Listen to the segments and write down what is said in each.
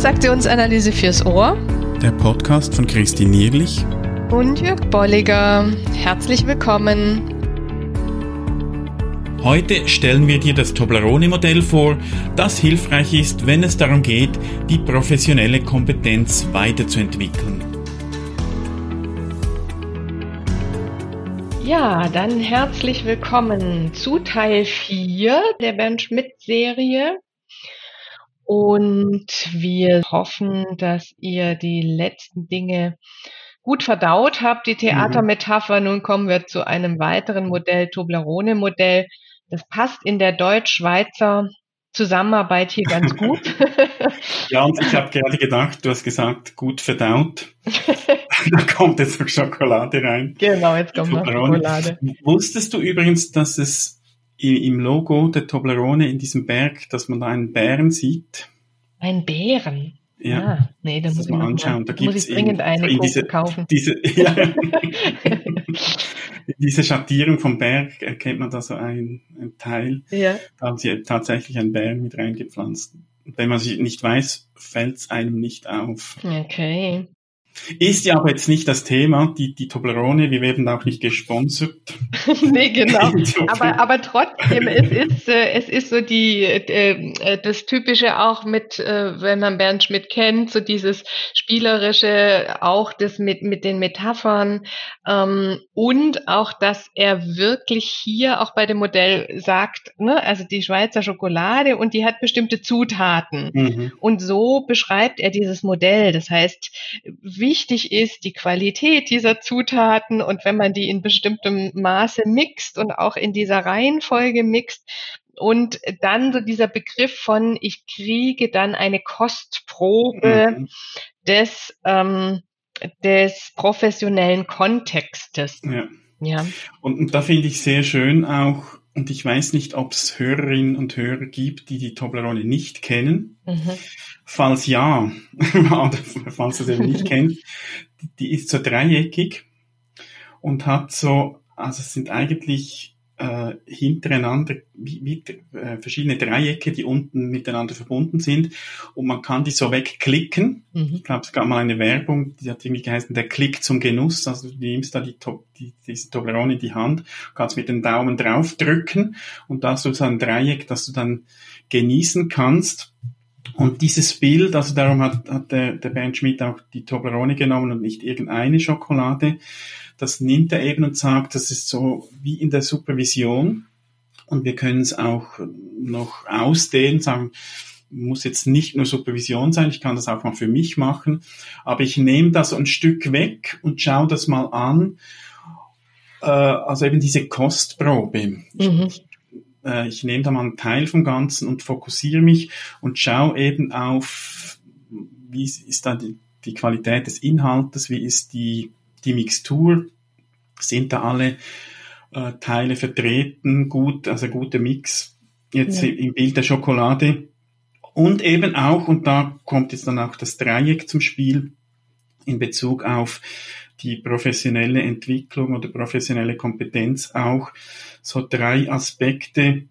Transaktionsanalyse fürs Ohr. Der Podcast von Christine Nierlich und Jörg Bolliger. Herzlich willkommen. Heute stellen wir dir das Toblerone-Modell vor, das hilfreich ist, wenn es darum geht, die professionelle Kompetenz weiterzuentwickeln. Ja, dann herzlich willkommen zu Teil 4 der Bernd Schmidt-Serie. Und wir hoffen, dass ihr die letzten Dinge gut verdaut habt, die mhm. Theatermetapher. Nun kommen wir zu einem weiteren Modell, Toblerone-Modell. Das passt in der Deutsch-Schweizer Zusammenarbeit hier ganz gut. ja, und ich habe gerade gedacht, du hast gesagt, gut verdaut. da kommt jetzt noch Schokolade rein. Genau, jetzt kommt noch Schokolade. Wusstest du übrigens, dass es im Logo der Toblerone in diesem Berg, dass man da einen Bären sieht. Ein Bären? Ja, ah, nee, da muss ich mal anschauen. Da muss ich dringend eine in diese, kaufen. Diese, ja, diese Schattierung vom Berg erkennt man da so ein, ein Teil. Ja. Da haben sie tatsächlich einen Bären mit reingepflanzt. Wenn man sie nicht weiß, fällt es einem nicht auf. Okay. Ist ja aber jetzt nicht das Thema, die, die Toblerone, wir werden auch nicht gesponsert. nee, genau. aber, aber trotzdem, es ist, äh, es ist so die, äh, äh, das Typische auch mit, äh, wenn man Bernd Schmidt kennt, so dieses Spielerische, auch das mit, mit den Metaphern ähm, und auch, dass er wirklich hier auch bei dem Modell sagt, ne, also die Schweizer Schokolade und die hat bestimmte Zutaten. Mhm. Und so beschreibt er dieses Modell. Das heißt, wichtig ist die Qualität dieser Zutaten und wenn man die in bestimmtem Maße mixt und auch in dieser Reihenfolge mixt, und dann so dieser Begriff von, ich kriege dann eine Kostprobe mhm. des, ähm, des professionellen Kontextes. Ja. ja. Und, und da finde ich sehr schön auch, und ich weiß nicht, ob es Hörerinnen und Hörer gibt, die die Toblerone nicht kennen. Mhm. Falls ja, falls ihr sie nicht kennt, die ist so dreieckig und hat so, also es sind eigentlich äh, hintereinander wie, wie äh, verschiedene Dreiecke, die unten miteinander verbunden sind und man kann die so wegklicken. Mhm. Ich glaube, es gab mal eine Werbung, die hat irgendwie geheißen, der Klick zum Genuss. Also du nimmst da die, die, diese Toblerone in die Hand, kannst mit dem Daumen draufdrücken und da hast du so ein Dreieck, das du dann genießen kannst. Und dieses Bild, also darum hat, hat der, der Bernd Schmidt auch die Toblerone genommen und nicht irgendeine Schokolade. Das nimmt er eben und sagt, das ist so wie in der Supervision. Und wir können es auch noch ausdehnen, sagen, muss jetzt nicht nur Supervision sein, ich kann das auch mal für mich machen, aber ich nehme das ein Stück weg und schaue das mal an. Äh, also eben diese Kostprobe. Mhm. Ich, äh, ich nehme da mal einen Teil vom Ganzen und fokussiere mich und schaue eben auf, wie ist da die, die Qualität des Inhaltes, wie ist die, die Mixtur, sind da alle äh, Teile vertreten, gut, also guter Mix jetzt ja. im Bild der Schokolade. Und eben auch, und da kommt jetzt dann auch das Dreieck zum Spiel in Bezug auf die professionelle Entwicklung oder professionelle Kompetenz auch so drei Aspekte,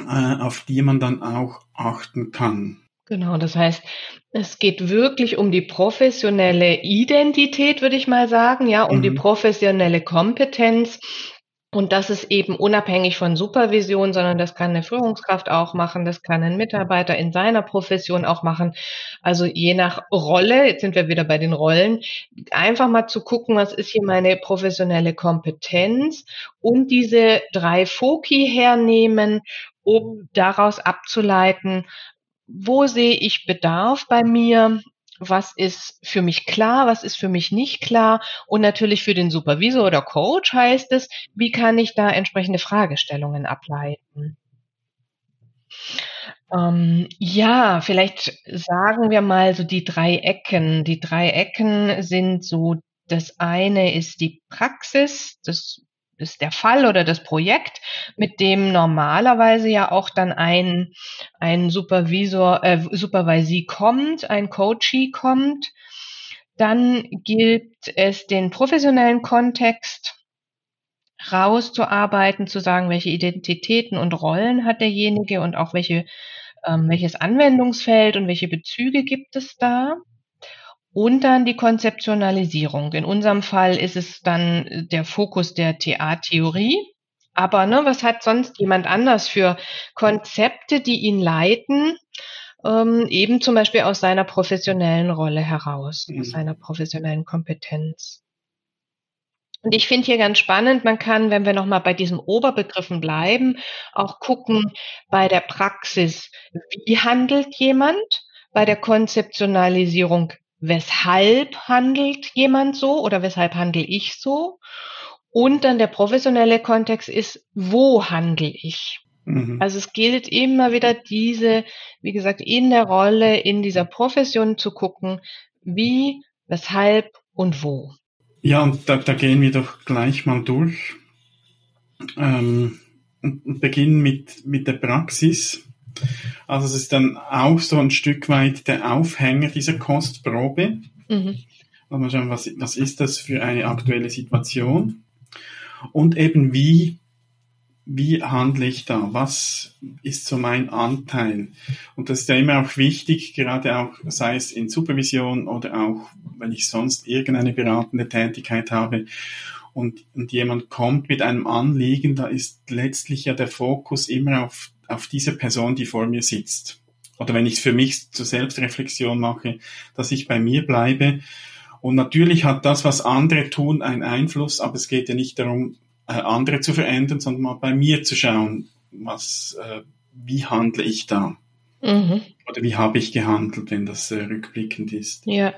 äh, auf die man dann auch achten kann. Genau, das heißt, es geht wirklich um die professionelle Identität, würde ich mal sagen, ja, um mhm. die professionelle Kompetenz. Und das ist eben unabhängig von Supervision, sondern das kann eine Führungskraft auch machen, das kann ein Mitarbeiter in seiner Profession auch machen. Also je nach Rolle, jetzt sind wir wieder bei den Rollen, einfach mal zu gucken, was ist hier meine professionelle Kompetenz und diese drei Foki hernehmen, um daraus abzuleiten, wo sehe ich Bedarf bei mir? Was ist für mich klar? Was ist für mich nicht klar? Und natürlich für den Supervisor oder Coach heißt es, wie kann ich da entsprechende Fragestellungen ableiten? Ähm, ja, vielleicht sagen wir mal so die drei Ecken. Die drei Ecken sind so, das eine ist die Praxis, das ist der Fall oder das Projekt, mit dem normalerweise ja auch dann ein, ein Supervisor, äh, Supervisie kommt, ein Coachee kommt. Dann gilt es, den professionellen Kontext rauszuarbeiten, zu sagen, welche Identitäten und Rollen hat derjenige und auch welche ähm, welches Anwendungsfeld und welche Bezüge gibt es da? Und dann die Konzeptionalisierung. In unserem Fall ist es dann der Fokus der TA-Theorie. Aber ne, was hat sonst jemand anders für Konzepte, die ihn leiten? Ähm, eben zum Beispiel aus seiner professionellen Rolle heraus, mhm. aus seiner professionellen Kompetenz. Und ich finde hier ganz spannend, man kann, wenn wir nochmal bei diesen Oberbegriffen bleiben, auch gucken bei der Praxis, wie handelt jemand, bei der Konzeptionalisierung, weshalb handelt jemand so oder weshalb handle ich so. Und dann der professionelle Kontext ist, wo handle ich? Mhm. Also es gilt immer wieder diese, wie gesagt, in der Rolle, in dieser Profession zu gucken, wie, weshalb und wo. Ja, und da, da gehen wir doch gleich mal durch ähm, und beginnen mit, mit der Praxis. Also es ist dann auch so ein Stück weit der Aufhänger dieser Kostprobe. Mhm. Also mal schauen, was, was ist das für eine aktuelle Situation? Und eben wie, wie handle ich da? Was ist so mein Anteil? Und das ist ja immer auch wichtig, gerade auch, sei es in Supervision oder auch, wenn ich sonst irgendeine beratende Tätigkeit habe und, und jemand kommt mit einem Anliegen, da ist letztlich ja der Fokus immer auf auf diese Person, die vor mir sitzt. Oder wenn ich es für mich zur Selbstreflexion mache, dass ich bei mir bleibe. Und natürlich hat das, was andere tun, einen Einfluss, aber es geht ja nicht darum, äh, andere zu verändern, sondern mal bei mir zu schauen, was, äh, wie handle ich da? Mhm. Oder wie habe ich gehandelt, wenn das äh, rückblickend ist? Ja.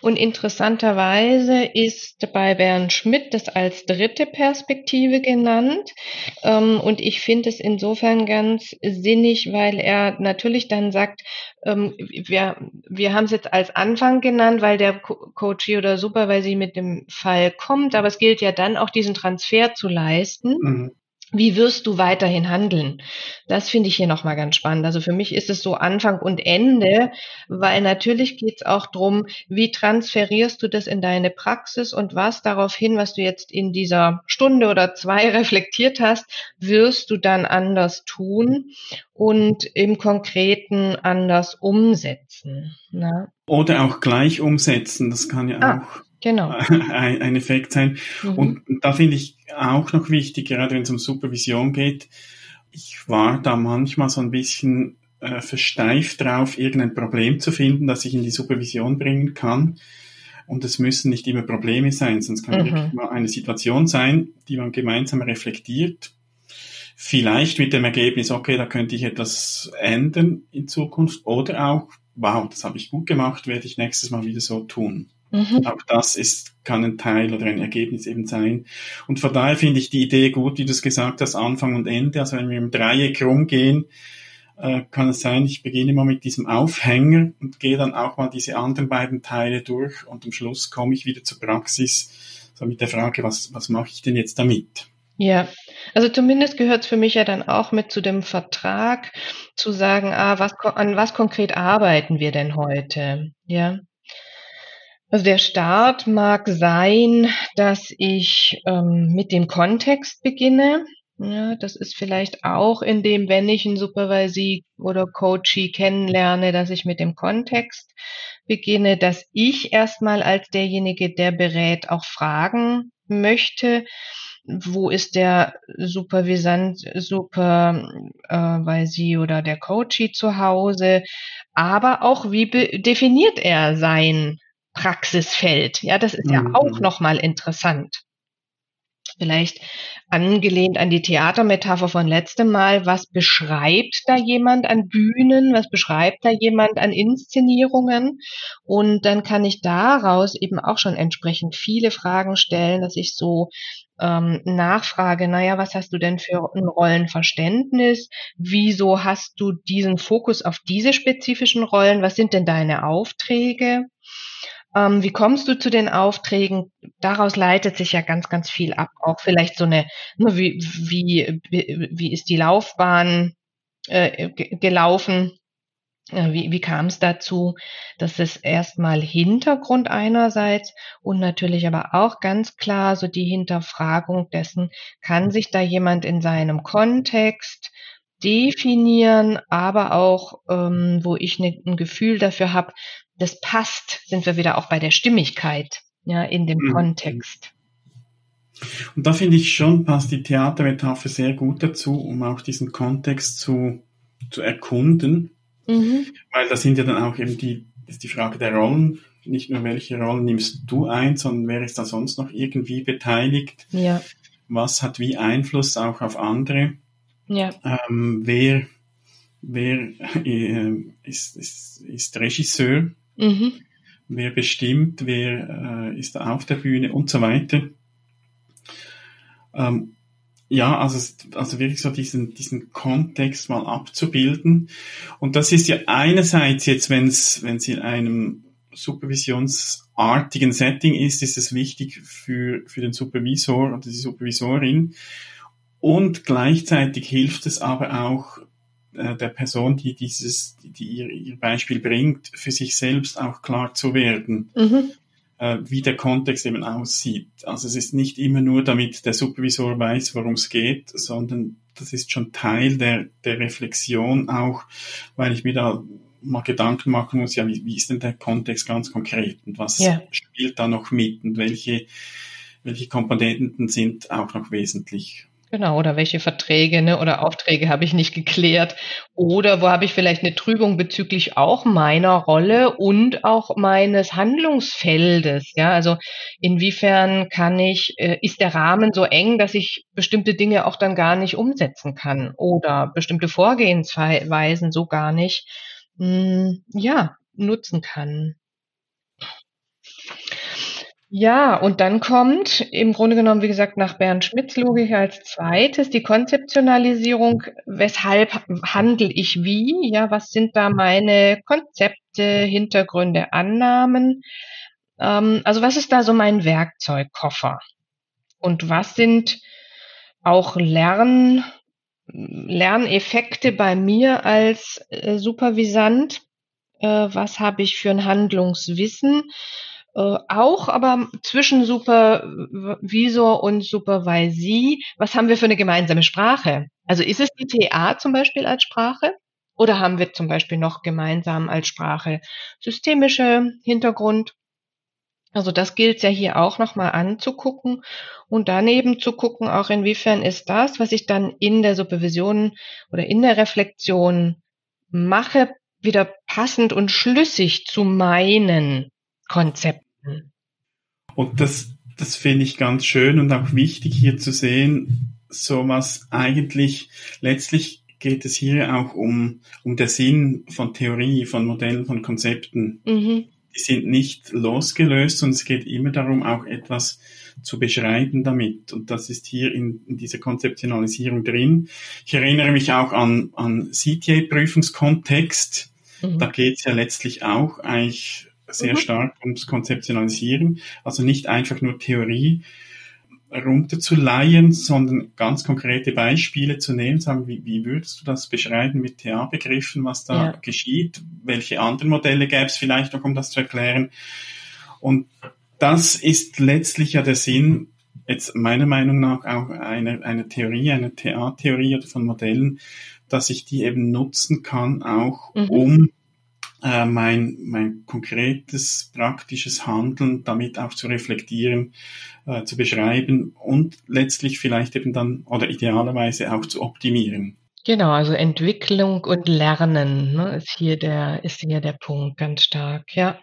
Und interessanterweise ist bei Bernd Schmidt das als dritte Perspektive genannt. Ähm, und ich finde es insofern ganz sinnig, weil er natürlich dann sagt, ähm, wir, wir haben es jetzt als Anfang genannt, weil der Coach oder Supervisor mit dem Fall kommt, aber es gilt ja dann auch diesen Transfer zu leisten. Mhm wie wirst du weiterhin handeln? Das finde ich hier nochmal ganz spannend. Also für mich ist es so Anfang und Ende, weil natürlich geht es auch drum, wie transferierst du das in deine Praxis und was darauf hin, was du jetzt in dieser Stunde oder zwei reflektiert hast, wirst du dann anders tun und im Konkreten anders umsetzen. Ne? Oder auch gleich umsetzen, das kann ja ah. auch genau. ein, ein Effekt sein. Mhm. Und da finde ich auch noch wichtig, gerade wenn es um Supervision geht, ich war da manchmal so ein bisschen äh, versteift drauf, irgendein Problem zu finden, das ich in die Supervision bringen kann. Und es müssen nicht immer Probleme sein, sonst kann mhm. wirklich mal eine Situation sein, die man gemeinsam reflektiert. Vielleicht mit dem Ergebnis, okay, da könnte ich etwas ändern in Zukunft. Oder auch, wow, das habe ich gut gemacht, werde ich nächstes Mal wieder so tun. Mhm. Auch das ist, kann ein Teil oder ein Ergebnis eben sein. Und von daher finde ich die Idee gut, wie du es gesagt hast, Anfang und Ende. Also wenn wir im Dreieck rumgehen, äh, kann es sein, ich beginne mal mit diesem Aufhänger und gehe dann auch mal diese anderen beiden Teile durch und am Schluss komme ich wieder zur Praxis, so mit der Frage, was, was mache ich denn jetzt damit? Ja, also zumindest gehört es für mich ja dann auch mit zu dem Vertrag, zu sagen, ah, was, an was konkret arbeiten wir denn heute? Ja. Also der Start mag sein, dass ich ähm, mit dem Kontext beginne. Ja, das ist vielleicht auch in dem, wenn ich einen Supervisee oder Coachee kennenlerne, dass ich mit dem Kontext beginne, dass ich erstmal als derjenige, der berät, auch fragen möchte, wo ist der Supervisant, Supervisee oder der Coachee zu Hause, aber auch wie definiert er sein Praxisfeld. Ja, das ist ja mhm. auch nochmal interessant. Vielleicht angelehnt an die Theatermetapher von letztem Mal. Was beschreibt da jemand an Bühnen? Was beschreibt da jemand an Inszenierungen? Und dann kann ich daraus eben auch schon entsprechend viele Fragen stellen, dass ich so ähm, nachfrage, naja, was hast du denn für ein Rollenverständnis? Wieso hast du diesen Fokus auf diese spezifischen Rollen? Was sind denn deine Aufträge? Ähm, wie kommst du zu den Aufträgen? Daraus leitet sich ja ganz, ganz viel ab. Auch vielleicht so eine, ne, wie, wie, wie ist die Laufbahn äh, gelaufen? Äh, wie, wie kam es dazu? Das ist erstmal Hintergrund einerseits und natürlich aber auch ganz klar so die Hinterfragung dessen, kann sich da jemand in seinem Kontext definieren, aber auch, ähm, wo ich ne, ein Gefühl dafür habe, das passt, sind wir wieder auch bei der Stimmigkeit, ja, in dem mhm. Kontext. Und da finde ich schon, passt die Theatermetapher sehr gut dazu, um auch diesen Kontext zu, zu erkunden. Mhm. Weil da sind ja dann auch eben die, ist die Frage der Rollen, nicht nur welche Rollen nimmst du ein, sondern wer ist da sonst noch irgendwie beteiligt? Ja. Was hat wie Einfluss auch auf andere? Ja. Ähm, wer wer äh, ist, ist, ist Regisseur? Mhm. Wer bestimmt? Wer äh, ist da auf der Bühne und so weiter? Ähm, ja, also, also wirklich so diesen, diesen Kontext mal abzubilden. Und das ist ja einerseits jetzt, wenn es wenn es in einem supervisionsartigen Setting ist, ist es wichtig für, für den Supervisor oder die Supervisorin. Und gleichzeitig hilft es aber auch äh, der Person, die dieses, die ihr, ihr Beispiel bringt, für sich selbst auch klar zu werden. Mhm äh, wie der Kontext eben aussieht. Also es ist nicht immer nur, damit der Supervisor weiß, worum es geht, sondern das ist schon Teil der, der Reflexion auch, weil ich mir da mal Gedanken machen muss, ja, wie, wie ist denn der Kontext ganz konkret und was yeah. spielt da noch mit und welche, welche Komponenten sind auch noch wesentlich. Genau, oder welche Verträge ne, oder Aufträge habe ich nicht geklärt? Oder wo habe ich vielleicht eine Trübung bezüglich auch meiner Rolle und auch meines Handlungsfeldes? Ja, also inwiefern kann ich, äh, ist der Rahmen so eng, dass ich bestimmte Dinge auch dann gar nicht umsetzen kann oder bestimmte Vorgehensweisen so gar nicht, mh, hm, ja, nutzen kann? Ja, und dann kommt im Grunde genommen, wie gesagt, nach Bernd Schmidts Logik als zweites die Konzeptionalisierung. Weshalb handle ich wie? Ja, was sind da meine Konzepte, Hintergründe, Annahmen? Ähm, also was ist da so mein Werkzeugkoffer? Und was sind auch Lern, Lerneffekte bei mir als äh, Supervisant? Äh, was habe ich für ein Handlungswissen? Äh, auch, aber zwischen Supervisor und Supervisee, was haben wir für eine gemeinsame Sprache? Also ist es die TA zum Beispiel als Sprache? Oder haben wir zum Beispiel noch gemeinsam als Sprache systemische Hintergrund? Also das gilt ja hier auch nochmal anzugucken und daneben zu gucken, auch inwiefern ist das, was ich dann in der Supervision oder in der Reflexion mache, wieder passend und schlüssig zu meinen Konzepten. Und das, das finde ich ganz schön und auch wichtig hier zu sehen, so was eigentlich letztlich geht es hier auch um, um der Sinn von Theorie, von Modellen, von Konzepten. Mhm. Die sind nicht losgelöst und es geht immer darum, auch etwas zu beschreiben damit. Und das ist hier in, in dieser Konzeptionalisierung drin. Ich erinnere mich auch an, an CTA-Prüfungskontext. Mhm. Da geht es ja letztlich auch eigentlich sehr mhm. stark ums Konzeptionalisieren. Also nicht einfach nur Theorie runterzuleihen, sondern ganz konkrete Beispiele zu nehmen, sagen, wie, wie würdest du das beschreiben mit TA-Begriffen, was da ja. geschieht? Welche anderen Modelle gäbe es vielleicht noch, um das zu erklären? Und das ist letztlich ja der Sinn, jetzt meiner Meinung nach auch eine, eine Theorie, eine TA-Theorie oder von Modellen, dass ich die eben nutzen kann, auch mhm. um äh, mein, mein konkretes, praktisches Handeln damit auch zu reflektieren, äh, zu beschreiben und letztlich vielleicht eben dann oder idealerweise auch zu optimieren. Genau, also Entwicklung und Lernen ne, ist hier der ist hier der Punkt ganz stark, ja.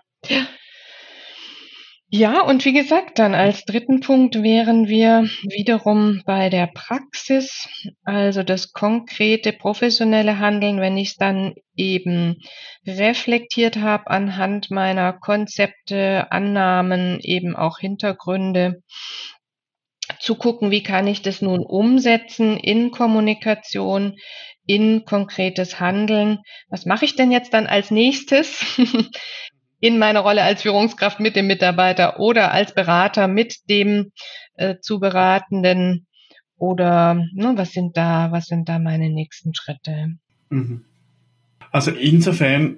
Ja. Und wie gesagt, dann als dritten Punkt wären wir wiederum bei der Praxis, also das konkrete professionelle Handeln, wenn ich es dann eben reflektiert habe anhand meiner Konzepte, Annahmen, eben auch Hintergründe, zu gucken, wie kann ich das nun umsetzen in Kommunikation, in konkretes Handeln. Was mache ich denn jetzt dann als nächstes? in meiner Rolle als Führungskraft mit dem Mitarbeiter oder als Berater mit dem äh, zu beratenden oder ne, was sind da, was sind da meine nächsten Schritte? Mhm. Also insofern,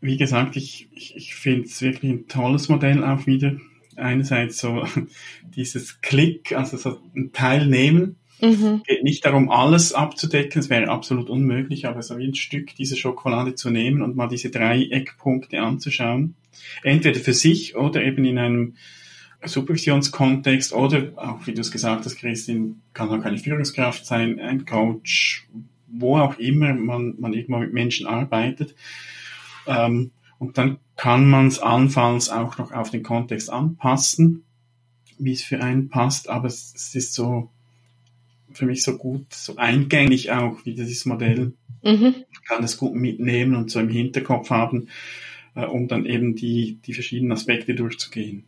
wie gesagt, ich, ich, ich finde es wirklich ein tolles Modell auch wieder. Einerseits so dieses Klick, also so ein Teilnehmen Mhm. Geht nicht darum, alles abzudecken, es wäre absolut unmöglich, aber so wie ein Stück dieser Schokolade zu nehmen und mal diese drei Eckpunkte anzuschauen. Entweder für sich oder eben in einem Supervisionskontext oder auch, wie du es gesagt hast, Christine, kann auch eine Führungskraft sein, ein Coach, wo auch immer man, man irgendwo mit Menschen arbeitet. Ähm, und dann kann man es anfalls auch noch auf den Kontext anpassen, wie es für einen passt, aber es, es ist so für mich so gut, so eingängig auch, wie dieses Modell. Mhm. Ich kann es gut mitnehmen und so im Hinterkopf haben, äh, um dann eben die, die verschiedenen Aspekte durchzugehen.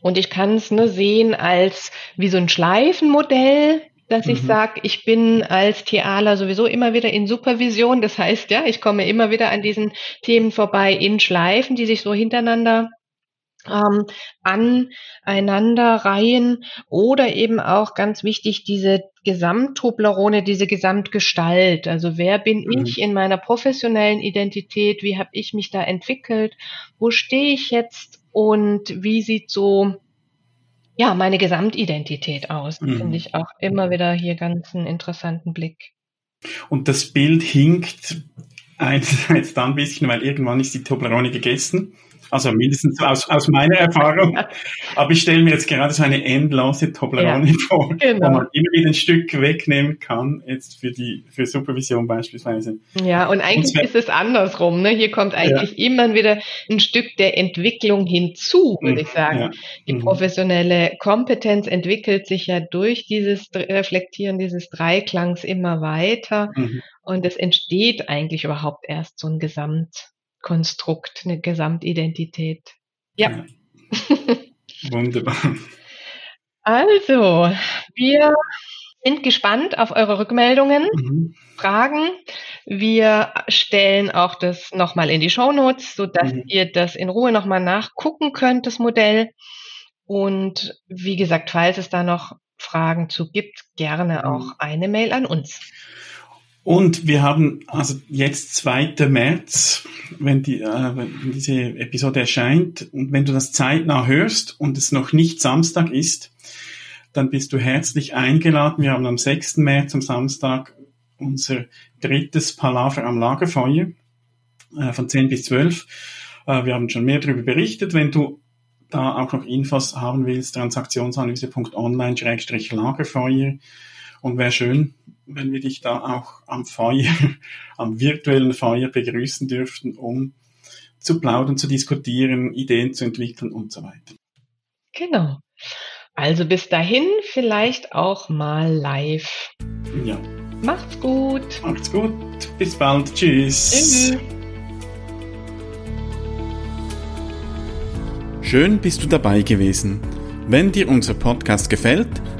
Und ich kann es nur sehen als wie so ein Schleifenmodell, dass mhm. ich sage, ich bin als Thealer sowieso immer wieder in Supervision. Das heißt, ja, ich komme immer wieder an diesen Themen vorbei in Schleifen, die sich so hintereinander ähm, aneinander reihen oder eben auch ganz wichtig diese Gesamttoblerone, diese Gesamtgestalt. Also wer bin mhm. ich in meiner professionellen Identität? Wie habe ich mich da entwickelt? Wo stehe ich jetzt? Und wie sieht so ja meine Gesamtidentität aus? Mhm. Finde ich auch immer wieder hier ganz einen interessanten Blick. Und das Bild hinkt einerseits dann ein bisschen, weil irgendwann ist die Toblerone gegessen also mindestens aus, aus meiner Erfahrung. Aber ich stelle mir jetzt gerade so eine endlose Toblerone ja, vor, genau. wo man immer wieder ein Stück wegnehmen kann, jetzt für die für Supervision beispielsweise. Ja, und eigentlich und ist es andersrum. Ne? Hier kommt eigentlich ja. immer wieder ein Stück der Entwicklung hinzu, würde ich sagen. Ja. Die mhm. professionelle Kompetenz entwickelt sich ja durch dieses Reflektieren dieses Dreiklangs immer weiter. Mhm. Und es entsteht eigentlich überhaupt erst so ein Gesamt. Konstrukt, eine Gesamtidentität. Ja. ja. Wunderbar. Also, wir sind gespannt auf eure Rückmeldungen, mhm. Fragen. Wir stellen auch das nochmal in die Show Notes, sodass mhm. ihr das in Ruhe nochmal nachgucken könnt, das Modell. Und wie gesagt, falls es da noch Fragen zu gibt, gerne mhm. auch eine Mail an uns. Und wir haben also jetzt 2. März, wenn, die, äh, wenn diese Episode erscheint, und wenn du das zeitnah hörst und es noch nicht Samstag ist, dann bist du herzlich eingeladen. Wir haben am 6. März, am Samstag, unser drittes Palaver am Lagerfeuer äh, von 10 bis 12. Äh, wir haben schon mehr darüber berichtet. Wenn du da auch noch Infos haben willst, transaktionsanalyse.online-lagerfeuer. Und wäre schön, wenn wir dich da auch am Feuer, am virtuellen Feuer begrüßen dürften, um zu plaudern, zu diskutieren, Ideen zu entwickeln und so weiter. Genau. Also bis dahin vielleicht auch mal live. Ja. Macht's gut. Macht's gut. Bis bald. Tschüss. Tschüss. Schön bist du dabei gewesen. Wenn dir unser Podcast gefällt,